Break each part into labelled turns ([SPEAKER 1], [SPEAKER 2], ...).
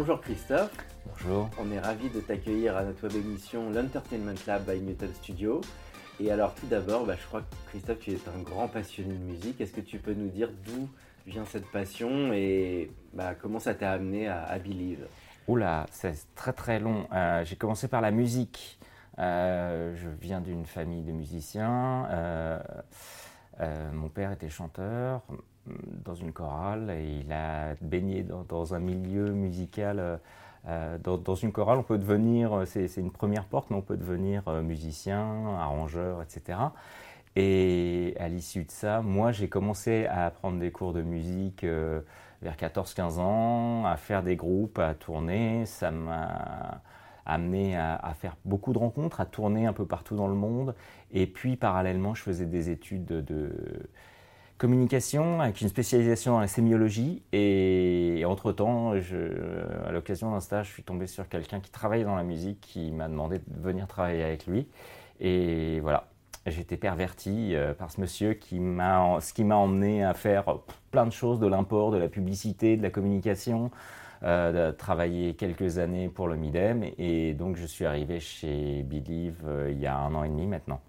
[SPEAKER 1] bonjour Christophe,
[SPEAKER 2] Bonjour.
[SPEAKER 1] on est ravi de t'accueillir à notre web émission l'Entertainment Lab by Newton Studio. Et alors tout d'abord, bah, je crois que Christophe, tu es un grand passionné de musique. Est-ce que tu peux nous dire d'où vient cette passion et bah, comment ça t'a amené à, à Believe?
[SPEAKER 2] Oula, c'est très très long. Euh, J'ai commencé par la musique. Euh, je viens d'une famille de musiciens. Euh, mon père était chanteur dans une chorale il a baigné dans, un milieu musical. euh, euh, dans, une chorale, on peut devenir, euh, c'est une première porte, mais on peut devenir euh, musicien, arrangeur, etc. Et à l'issue de ça, moi j'ai commencé à prendre des cours de musique euh, vers 14-15 ans, à faire des groupes, à tourner. Ça m'a amené à, faire beaucoup de rencontres, à tourner un peu partout dans le monde. Et puis parallèlement, je faisais des études de, de communication avec une spécialisation en sémiologie. Et, entre-temps, je- à l'occasion d'un stage, je suis tombé sur quelqu'un qui travaillait dans la musique, qui m'a demandé de venir travailler avec lui. Et voilà, j'étais perverti euh, par ce monsieur qui m'a, ce qui m'a emmené à faire plein de choses, de l'import, de la publicité, de la communication, euh, de travailler quelques années pour le Midem. Et donc, je suis arrivé chez Believe euh, il y a un an et demi maintenant.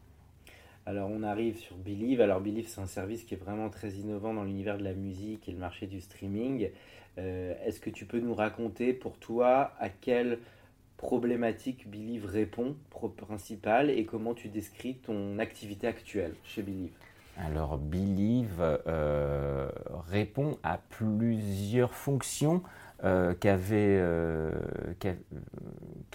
[SPEAKER 1] Alors on arrive sur Believe. Alors Believe c'est un service qui est vraiment très innovant dans l'univers de la musique et le marché du streaming. Euh, Est-ce que tu peux nous raconter pour toi à quelle problématique Believe répond principale et comment tu décris ton activité actuelle chez Believe?
[SPEAKER 2] Alors, Believe euh, répond à plusieurs fonctions euh, euh,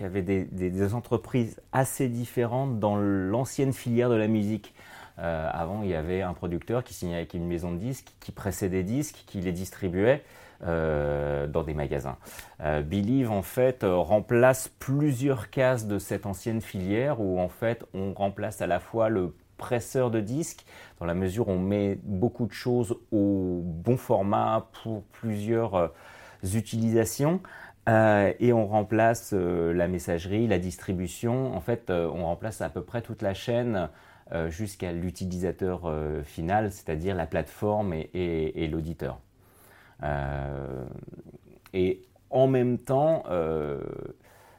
[SPEAKER 2] des, entreprises assez différentes dans l'ancienne filière de la musique. Euh, avant, il y avait un producteur qui signait avec une maison de disques, qui pressait des disques, qui les distribuait euh, dans des magasins. Believe, en fait, remplace plusieurs cases de cette ancienne filière où, en fait, on remplace à la fois le presseur de disques, dans la mesure où on met beaucoup de choses au bon format pour plusieurs utilisations. Euh, et on remplace euh, la messagerie, la distribution. En fait, euh, on remplace à peu près toute la chaîne jusqu'à l'utilisateur final, c'est-à-dire la plateforme et, l'auditeur. Et en même temps,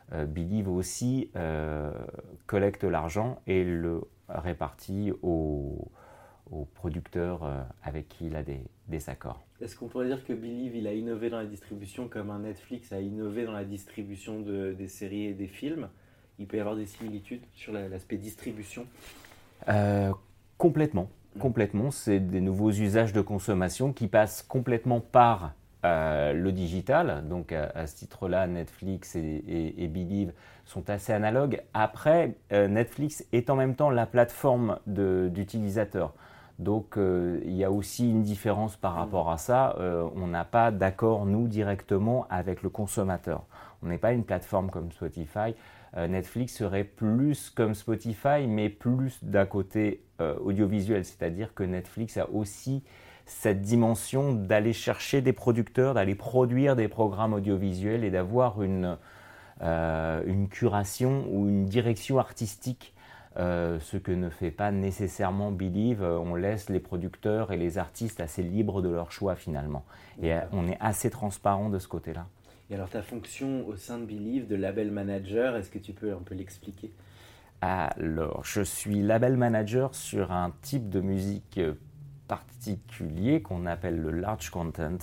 [SPEAKER 2] Believe aussi collecte l'argent et le répartit aux, producteurs avec qui il a des accords.
[SPEAKER 1] Est-ce qu'on pourrait dire que Believe il a innové dans la distribution comme un Netflix a innové dans la distribution de- des séries et des films? Il peut y avoir des similitudes sur la- l'aspect distribution?
[SPEAKER 2] Euh, complètement, complètement. C'est des nouveaux usages de consommation qui passent complètement par euh, le digital. Donc à, à ce titre-là, Netflix et, et, et Believe sont assez analogues. Après, euh, Netflix est en même temps la plateforme d'utilisateurs. Donc euh, il y a aussi une différence par rapport à ça. Euh, on n'a pas d'accord, nous, directement avec le consommateur. On n'est pas une plateforme comme Spotify. Euh, Netflix serait plus comme Spotify, mais plus d'un côté euh, audiovisuel. C'est-à-dire que Netflix a aussi cette dimension d'aller chercher des producteurs, d'aller produire des programmes audiovisuels et d'avoir une, euh, une curation ou une direction artistique euh, ce que ne fait pas nécessairement Believe. Euh, On laisse les producteurs et les artistes assez libres de leur choix finalement. Et euh, on est assez transparent de ce côté-là.
[SPEAKER 1] Et alors ta fonction au sein de Believe de label manager, est-ce que tu peux un peu l'expliquer?
[SPEAKER 2] Alors, je suis label manager sur un type de musique particulier qu'on appelle le large content.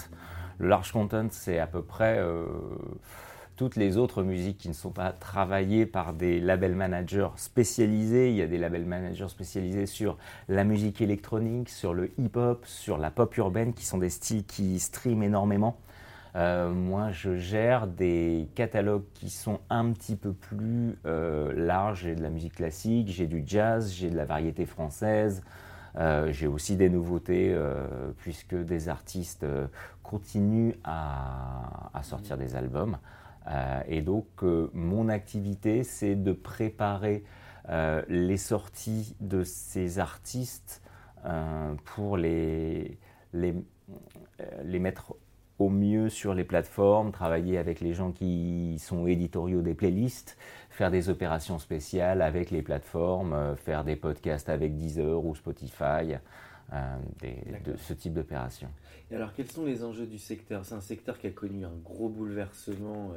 [SPEAKER 2] Le large content, c'est à peu près euh, toutes les autres musiques qui ne sont pas travaillées par des label managers spécialisés. Il y a des label managers spécialisés sur la musique électronique, sur le hip-hop, sur la pop urbaine, qui sont des styles qui streament énormément. moi, je gère des catalogues qui sont un petit peu plus larges. J'ai de la musique classique, j'ai du jazz, j'ai de la variété française, j'ai aussi des nouveautés puisque des artistes continuent à, sortir des albums. Et donc, mon activité, c'est de préparer euh, les sorties de ces artistes euh, pour euh, les, mettre au mieux sur les plateformes, travailler avec les gens qui sont éditoriaux des playlists, faire des opérations spéciales avec les plateformes, faire des podcasts avec Deezer ou Spotify. De ce type d'opération.
[SPEAKER 1] Et alors, quels sont les enjeux du secteur? C'est un secteur qui a connu un gros bouleversement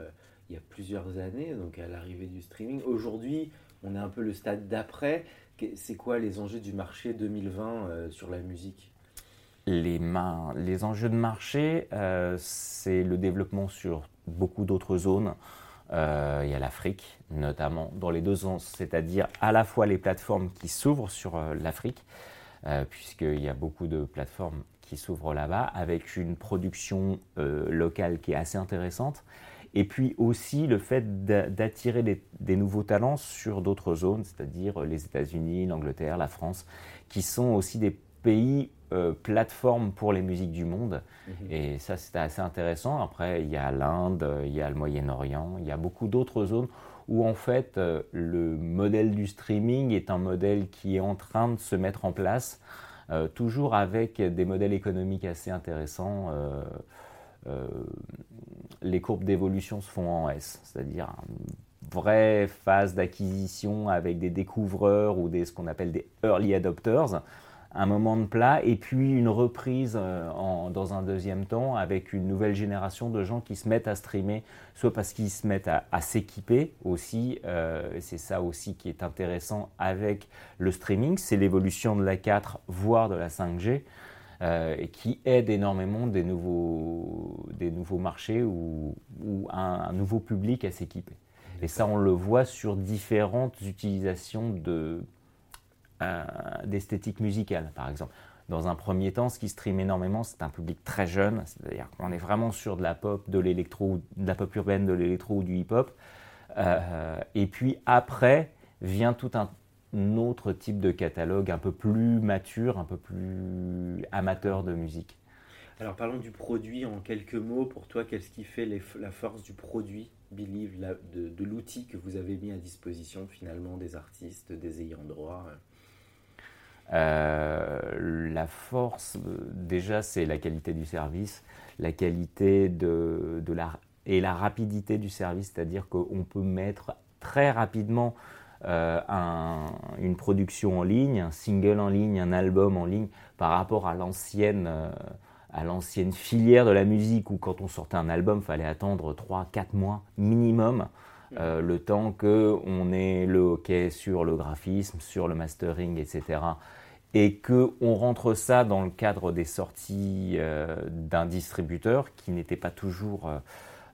[SPEAKER 1] il y a plusieurs années, donc à l'arrivée du streaming. Aujourd'hui, on est un peu le stade d'après. C'est quoi les enjeux du marché 2020 euh, sur la musique?
[SPEAKER 2] Les, les, enjeux de marché, euh, c'est le développement sur beaucoup d'autres zones. Euh, il y a l'Afrique, notamment dans les deux sens, c'est-à-dire à la fois les plateformes qui s'ouvrent sur l'Afrique, puisqu'il y a beaucoup de plateformes qui s'ouvrent là-bas, avec une production locale qui est assez intéressante, et puis aussi le fait d'attirer des, nouveaux talents sur d'autres zones, c'est-à-dire les États-Unis, l'Angleterre, la France, qui sont aussi des pays euh, plateformes pour les musiques du monde. Mhm. Et ça, c'est assez intéressant. Après, il y a l'Inde, il y a le Moyen-Orient, il y a beaucoup d'autres zones où en fait euh, le modèle du streaming est un modèle qui est en train de se mettre en place, euh, toujours avec des modèles économiques assez intéressants. Euh, les courbes d'évolution se font en S, c'est-à-dire une vraie phase d'acquisition avec des découvreurs ou ce qu'on appelle des early adopters, un moment de plat et puis une reprise euh, dans un deuxième temps avec une nouvelle génération de gens qui se mettent à streamer, soit parce qu'ils se mettent à, s'équiper aussi, euh, c'est ça aussi qui est intéressant avec le streaming, c'est l'évolution de la 4 voire de la 5G. Euh, qui aide énormément des nouveaux, des nouveaux marchés ou, un, nouveau public à s'équiper. Et ça, on le voit sur différentes utilisations de, euh, d'esthétique musicale, par exemple. Dans un premier temps, ce qui stream énormément, c'est un public très jeune, c'est-à-dire qu'on est vraiment sur de la pop, de l'électro, de la pop urbaine, de l'électro ou du hip-hop. Euh, et puis après vient tout un autre type de catalogue un peu plus mature, un peu plus amateur de musique.
[SPEAKER 1] Alors parlons du produit en quelques mots. Pour toi, qu'est-ce qui fait la force du produit Believe, de, l'outil que vous avez mis à disposition finalement des artistes, des ayants droit
[SPEAKER 2] euh, La force, déjà, c'est la qualité du service, la qualité de, la, et la rapidité du service, c'est-à-dire qu'on peut mettre très rapidement euh, une production en ligne, un single en ligne, un album en ligne, par rapport à l'ancienne euh, à l'ancienne filière de la musique où quand on sortait un album, fallait attendre 3-4 mois minimum. Euh, le temps qu'on ait le hockey sur le graphisme, sur le mastering, etc. Et qu'on rentre ça dans le cadre des sorties d'un distributeur qui n'était pas toujours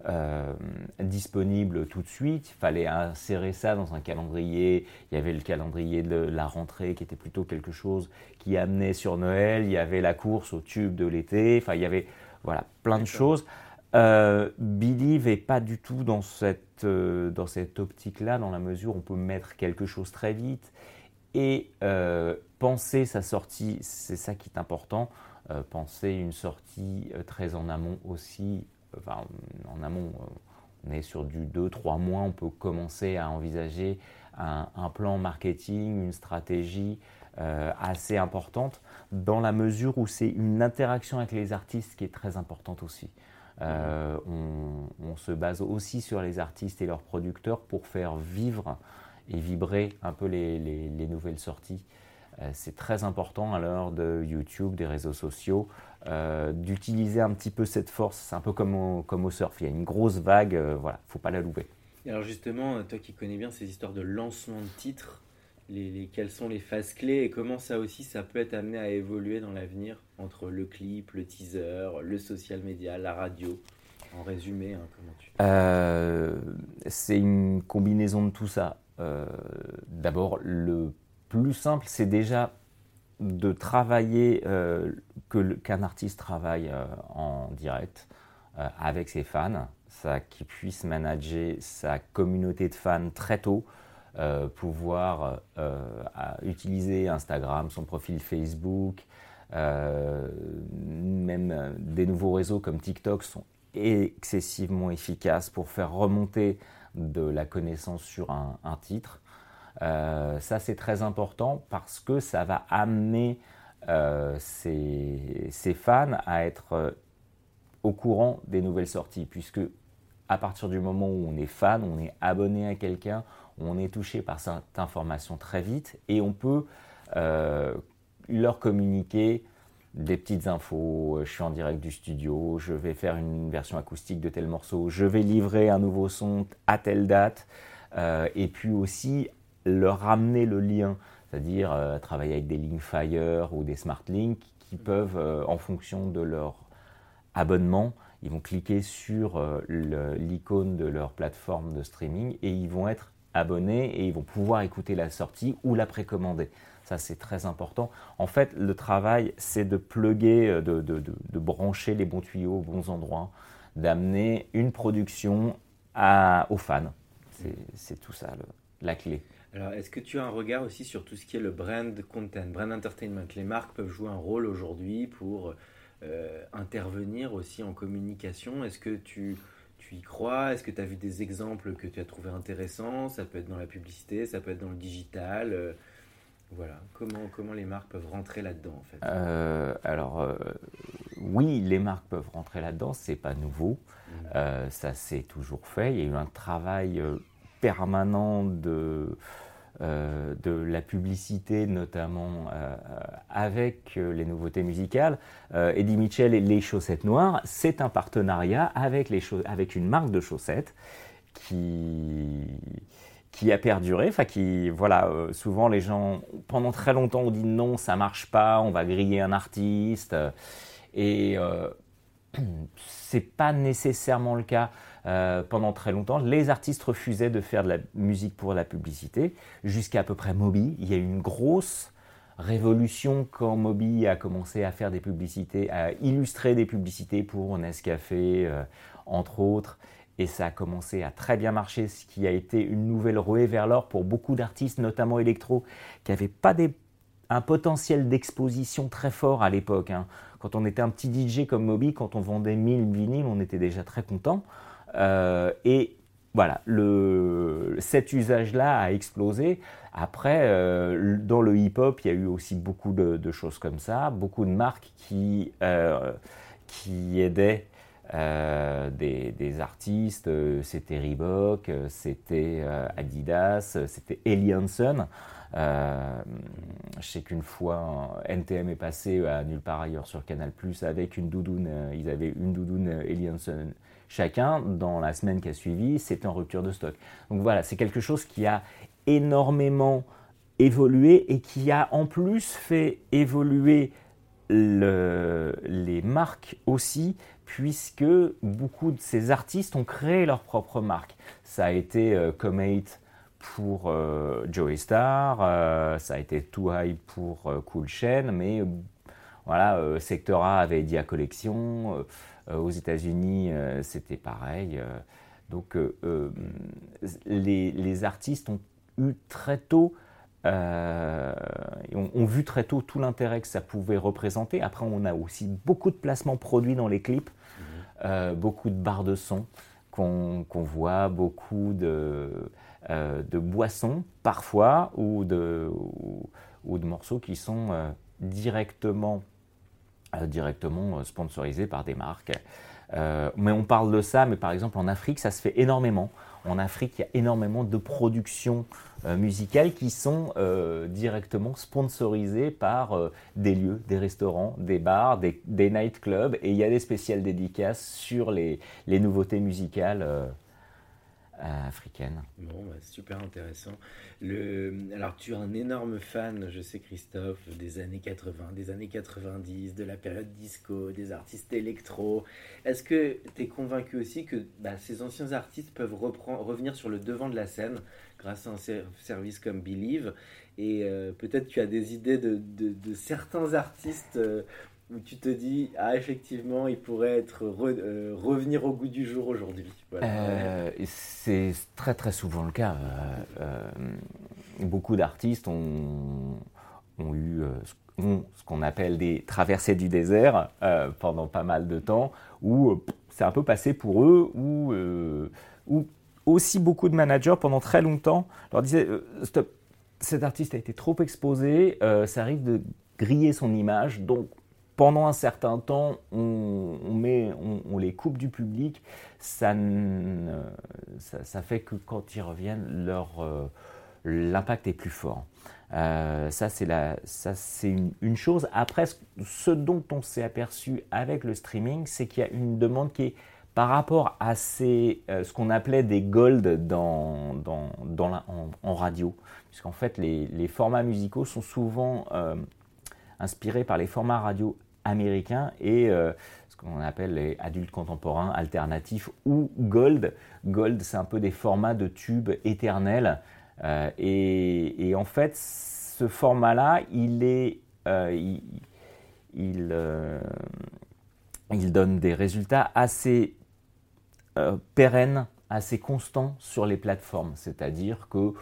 [SPEAKER 2] euh, disponible tout de suite. Il fallait insérer ça dans un calendrier. Il y avait le calendrier de la rentrée qui était plutôt quelque chose qui amenait sur Noël. Il y avait la course au tube de l'été. Enfin, il y avait voilà, plein de choses. Euh, Believe n'est pas du tout dans cette, euh, cette optique-là, dans la mesure où on peut mettre quelque chose très vite et euh, penser sa sortie, c'est ça qui est important. penser une sortie très en amont aussi en amont, on est sur du 2-3 mois, on peut commencer à envisager un, plan marketing, une stratégie euh, assez importante, dans la mesure où c'est une interaction avec les artistes qui est très importante aussi. Euh, on, se base aussi sur les artistes et leurs producteurs pour faire vivre et vibrer un peu les nouvelles sorties. Euh, c'est très important à l'heure de YouTube, des réseaux sociaux, euh, d'utiliser un petit peu cette force. C'est un peu comme au, comme au surf. Il y a une grosse vague, voilà, faut pas la louper.
[SPEAKER 1] alors justement, toi qui connais bien ces histoires de lancement de titres, les, quelles sont les phases clés et comment ça aussi ça peut être amené à évoluer dans l'avenir entre le clip, le teaser, le social media, la radio? En résumé, hein, comment
[SPEAKER 2] tu C'est une combinaison de tout ça. D'abord, le plus simple, c'est déjà de travailler, euh, qu'un artiste travaille euh, en direct. avec ses fans, ça qu'il puisse manager sa communauté de fans très tôt, pouvoir utiliser Instagram, son profil Facebook, même des nouveaux réseaux comme TikTok sont excessivement efficaces pour faire remonter de la connaissance sur un, titre. Euh, ça, c'est très important parce que ça va amener euh, ses, fans à être euh, au courant des nouvelles sorties, puisque à partir du moment où on est fan, on est abonné à quelqu'un, on est touché par cette information très vite et on peut leur communiquer des petites infos, euh, je suis en direct du studio, je vais faire une version acoustique de tel morceau, je vais livrer un nouveau son à telle date, euh, et puis aussi leur ramener le lien, c'est-à-dire euh, travailler avec des Linkfire ou des SmartLink qui peuvent, en fonction de leur abonnement, ils vont cliquer sur l'icône de leur plateforme de streaming et ils vont être abonnés et ils vont pouvoir écouter la sortie ou la précommander. Ça, c'est très important. En fait, le travail, c'est de pluguer, euh, de, brancher les bons tuyaux aux bons endroits, d'amener une production aux fans. C'est tout ça la clé.
[SPEAKER 1] Alors, est-ce que tu as un regard aussi sur tout ce qui est le brand content, brand entertainment? Les marques peuvent jouer un rôle aujourd'hui pour euh, intervenir aussi en communication. Est-ce que tu, tu y crois? Est-ce que tu as vu des exemples que tu as trouvé intéressants? Ça peut être dans la publicité, ça peut être dans le digital. Euh, voilà, comment, comment les marques peuvent rentrer là-dedans en fait?
[SPEAKER 2] Euh, Alors euh, oui, les marques peuvent rentrer là-dedans, c'est pas nouveau, mmh. ça s'est toujours fait. Il y a eu un travail permanent de, de la publicité, notamment avec les nouveautés musicales. Eddie Mitchell et les chaussettes noires, c'est un partenariat avec, les avec une marque de chaussettes qui qui a perduré, enfin qui, voilà, euh, souvent les gens, pendant très longtemps, ont dit non, ça marche pas, on va griller un artiste, et euh, c'est pas nécessairement le cas. Euh, pendant très longtemps, les artistes refusaient de faire de la musique pour la publicité, jusqu'à à peu près Moby. Il y a eu une grosse révolution quand Moby a commencé à faire des publicités, à illustrer des publicités pour Nescafé, entre autres et ça a commencé à très bien marcher, ce qui a été une nouvelle ruée vers l'or pour beaucoup d'artistes, notamment électro, qui n'avaient pas un potentiel d'exposition très fort à l'époque. Hein. Quand on était un petit DJ comme Moby, quand on vendait 1000 vinyles, on était déjà très content. Euh, et voilà, le, cet usage-là a explosé. Après, euh, dans le hip-hop, il y a eu aussi beaucoup de, choses comme ça, beaucoup de marques qui, euh, qui aidaient euh, des, artistes, c'était Reebok, c'était Adidas, c'était Eli Hansen. je sais qu'une fois, NTM est passé à nulle part ailleurs sur Canal Plus avec une doudoune. ils avaient une doudoune Eli Hansen chacun. Dans la semaine qui a suivi, c'était en rupture de stock. Donc voilà, c'est quelque chose qui a énormément évolué et qui a en plus fait évoluer les marques aussi puisque beaucoup de ces artistes ont créé leur propre marque. Ça a été euh, Comate pour euh, Joey Star, euh, ça a été Too High pour Cool Chain, mais voilà, Sector A avait Dia Collection, aux États-Unis c'était pareil. donc les, les, artistes ont eu très tôt euh, on, vu très tôt tout l'intérêt que ça pouvait représenter. Après, on a aussi beaucoup de placements produits dans les clips, euh, beaucoup de barres de son qu'on voit, beaucoup de, euh, de, boissons parfois ou de, morceaux qui sont euh, directement, directement sponsorisés par des marques. Mais on parle de ça, mais par exemple en Afrique, ça se fait énormément. En Afrique, il y a énormément de productions euh, musicales qui sont euh, directement sponsorisées par euh, des lieux, des restaurants, des bars, des, nightclubs, et il y a des spéciales dédicaces sur les nouveautés musicales africaine.
[SPEAKER 1] Bon, bah, super intéressant. Le... Alors, tu es un énorme fan, je sais, Christophe, des années 80, des années 90, de la période disco, des artistes électro. Est-ce que tu es convaincu aussi que bah, ces anciens artistes peuvent revenir sur le devant de la scène grâce à un service comme Believe? Et euh, peut-être tu as des idées de, certains artistes. Euh, où tu te dis, ah, effectivement, il pourrait être euh, revenir au goût du jour aujourd'hui
[SPEAKER 2] euh, C'est très très souvent le cas. beaucoup d'artistes ont, ont, eu ce qu'on appelle des traversées du désert pendant pas mal de temps, où c'est un peu passé pour eux, où, où aussi beaucoup de managers pendant très longtemps leur disaient stop, cet artiste a été trop exposé, ça arrive de griller son image, donc pendant un certain temps, on, les coupe du public, ça, fait que quand ils reviennent, euh, l'impact est plus fort. Euh, ça, c'est, une, chose. Après, ce dont on s'est aperçu avec le streaming, c'est qu'il y a une demande qui est par rapport à euh, ce qu'on appelait des gold en, radio, puisqu'en fait, les, formats musicaux sont souvent inspirés par les formats radio américains et euh, ce qu'on appelle les adultes contemporains alternatifs ou gold. Gold, c'est un peu des formats de tubes éternels. Euh, et, en fait, ce format-là, il est. Euh, il, il, donne des résultats assez pérennes, assez constants sur les plateformes. C'est-à-dire que,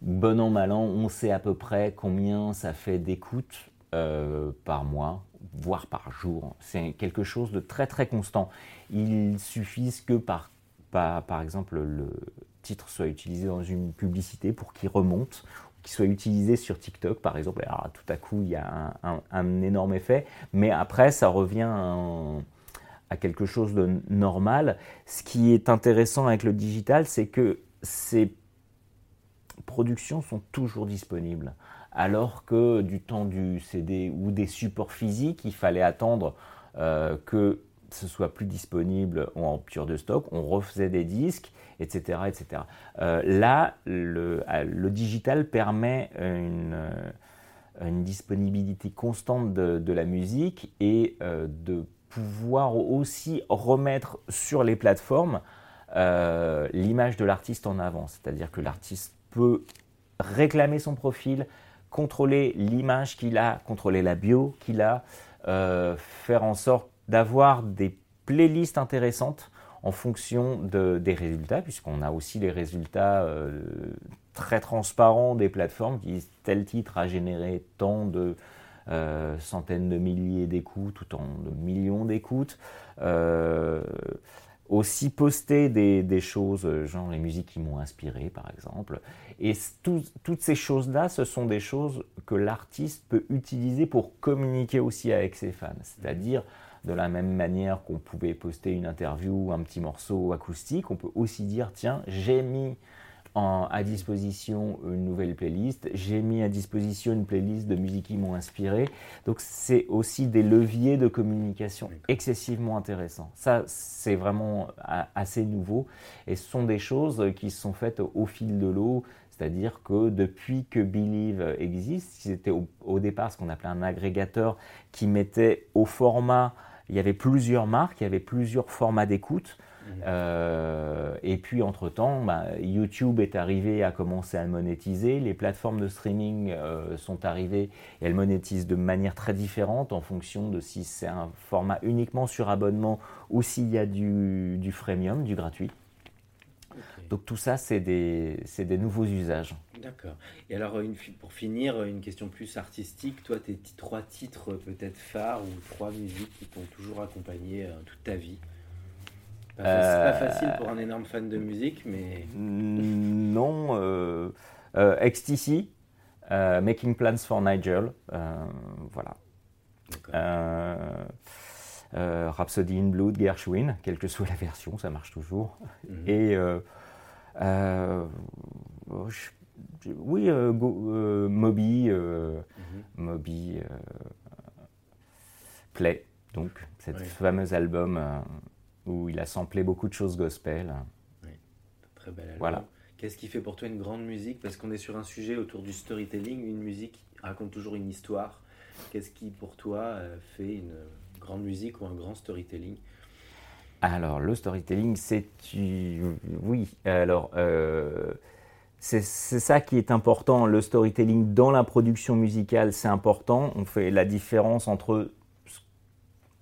[SPEAKER 2] bon an, mal an, on sait à peu près combien ça fait d'écoute euh, par mois, voire par jour. C'est quelque chose de très très constant. Il suffit que par, par, exemple le titre soit utilisé dans une publicité pour qu'il remonte, qu'il soit utilisé sur TikTok par exemple. Alors, tout à coup, il y a un, énorme effet, mais après, ça revient à quelque chose de normal. Ce qui est intéressant avec le digital, c'est que ces productions sont toujours disponibles alors que du temps du CD ou des supports physiques, il fallait attendre euh, que ce soit plus disponible en rupture de stock, on refaisait des disques, etc. etc. Euh, là, le, digital permet une, disponibilité constante de, la musique et euh, de pouvoir aussi remettre sur les plateformes l'image de l'artiste en avant. C'est-à-dire que l'artiste peut réclamer son profil, contrôler l'image qu'il a, contrôler la bio qu'il a, euh, faire en sorte d'avoir des playlists intéressantes en fonction des résultats, puisqu'on a aussi les résultats euh, très transparents des plateformes qui disent tel titre a généré tant de euh, centaines de milliers d'écoutes ou tant de millions d'écoutes aussi poster des, choses, euh, genre les musiques qui m'ont inspiré par exemple. Et toutes ces choses-là, ce sont des choses que l'artiste peut utiliser pour communiquer aussi avec ses fans. C'est-à-dire, de la même manière qu'on pouvait poster une interview, un petit morceau acoustique, on peut aussi dire, tiens, j'ai mis à disposition une nouvelle playlist. J'ai mis à disposition une playlist de musiques qui m'ont inspiré. Donc c'est aussi des leviers de communication excessivement intéressants. Ça, c'est vraiment assez nouveau et ce sont des choses qui sont faites au fil de l'eau. C'est-à-dire que depuis que Believe existe, c'était au départ ce qu'on appelait un agrégateur qui mettait au format, il y avait plusieurs marques, il y avait plusieurs formats d'écoute. Euh, et puis entre-temps, bah, YouTube est arrivé à commencer à monétiser, les plateformes de streaming euh, sont arrivées et elles monétisent de manière très différente en fonction de si c'est un format uniquement sur abonnement ou s'il y a du, du freemium, du gratuit. Donc tout ça, c'est des, des, nouveaux usages.
[SPEAKER 1] D'accord. Et alors, une, pour finir, une question plus artistique. Toi, tes trois titres peut-être phares ou trois musiques qui t'ont toujours accompagné euh, toute ta vie? C'est pas facile pour un énorme fan de musique, mais.
[SPEAKER 2] Non. Euh, euh, XTC, euh, Making Plans for Nigel, voilà. Rhapsody in Blue de Gershwin, quelle que soit la version, ça marche toujours. Et. oui, Moby. Moby Play, donc, cet fameux album où il a samplé beaucoup de choses gospel.
[SPEAKER 1] Oui, très bel album. Voilà. Qu'est-ce qui fait pour toi une grande musique? Parce qu'on est sur un sujet autour du storytelling, une musique raconte toujours une histoire. Qu'est-ce qui pour toi euh, fait une grande musique ou un grand storytelling?
[SPEAKER 2] Alors le storytelling, c'est oui. Alors euh, c'est ça qui est important. Le storytelling dans la production musicale, c'est important. On fait la différence entre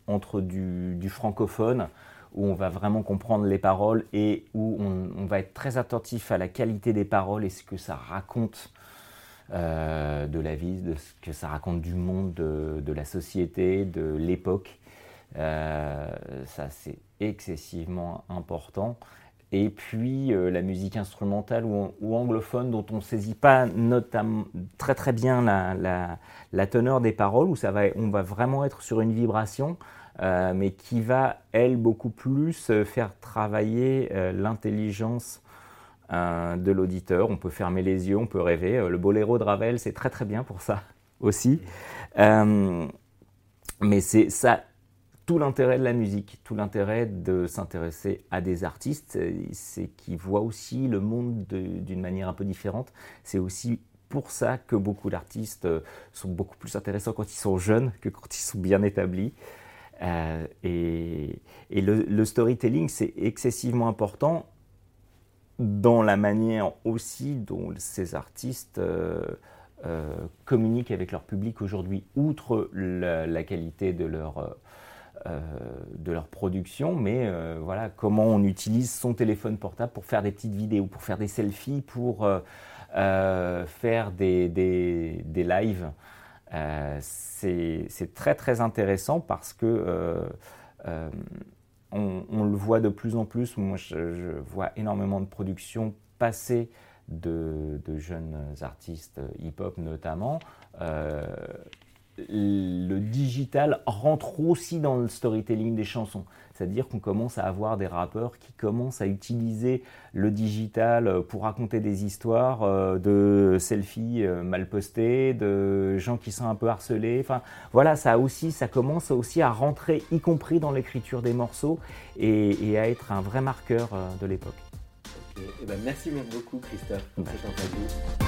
[SPEAKER 2] entre du, francophone, où on va vraiment comprendre les paroles et où on, va être très attentif à la qualité des paroles et ce que ça raconte euh, de la vie, de ce que ça raconte du monde, de, la société, de l'époque. Euh, ça, c'est excessivement important. Et puis euh, la musique instrumentale ou, anglophone dont on ne saisit pas notamment très très bien la, teneur des paroles, où ça va, on va vraiment être sur une vibration, euh, mais qui va, elle, beaucoup plus euh, faire travailler l'intelligence de l'auditeur. On peut fermer les yeux, on peut rêver. le boléro de Ravel, c'est très très bien pour ça aussi. mais c'est ça tout l'intérêt de la musique, tout l'intérêt de s'intéresser à des artistes, c'est qu'ils voient aussi le monde d'une manière un peu différente. C'est aussi pour ça que beaucoup d'artistes euh, sont beaucoup plus intéressants quand ils sont jeunes que quand ils sont bien établis. Euh, et, le, storytelling, c'est excessivement important dans la manière aussi dont ces artistes euh, communiquent avec leur public aujourd'hui, outre la, qualité de leur euh, de leur production, mais euh, voilà comment on utilise son téléphone portable pour faire des petites vidéos, pour faire des selfies, pour euh, faire des, des, lives. C'est très très intéressant parce que on, le voit de plus en plus. Moi, je, vois énormément de productions passer de jeunes artistes hip-hop notamment le digital rentre aussi dans le storytelling des chansons. C'est-à-dire qu'on commence à avoir des rappeurs qui commencent à utiliser le digital pour raconter des histoires euh, de selfies euh, mal postés, de gens qui sont un peu harcelés. Enfin, voilà, ça aussi, ça commence aussi à rentrer, y compris dans l'écriture des morceaux, et, à être un vrai marqueur euh, de l'époque.
[SPEAKER 1] Eh ben, merci beaucoup, Christophe, pour cette interview.